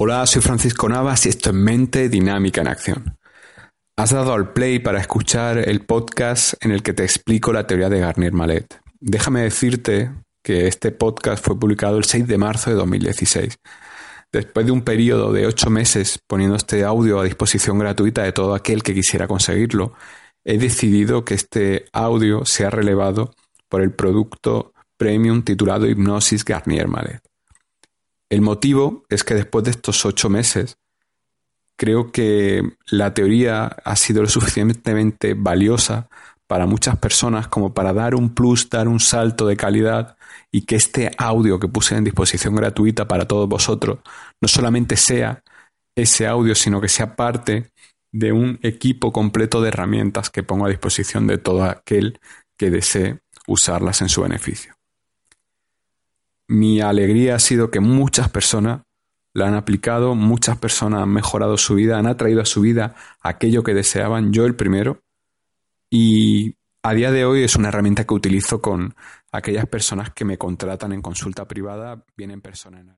Hola, soy Francisco Navas y esto es Mente Dinámica en Acción. Has dado al play para escuchar el podcast en el que te explico la teoría de Garnier Mallet. Déjame decirte que este podcast fue publicado el 6 de marzo de 2016. Después de un periodo de ocho meses poniendo este audio a disposición gratuita de todo aquel que quisiera conseguirlo, he decidido que este audio sea relevado por el producto premium titulado Hipnosis Garnier Mallet. El motivo es que después de estos ocho meses, creo que la teoría ha sido lo suficientemente valiosa para muchas personas como para dar un plus, dar un salto de calidad y que este audio que puse en disposición gratuita para todos vosotros no solamente sea ese audio, sino que sea parte de un equipo completo de herramientas que pongo a disposición de todo aquel que desee usarlas en su beneficio mi alegría ha sido que muchas personas la han aplicado, muchas personas han mejorado su vida, han atraído a su vida aquello que deseaban, yo el primero, y a día de hoy es una herramienta que utilizo con aquellas personas que me contratan en consulta privada, bien en.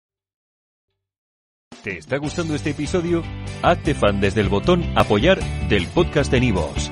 ¿Te está gustando este episodio? Hazte fan desde el botón apoyar del podcast de Nivos.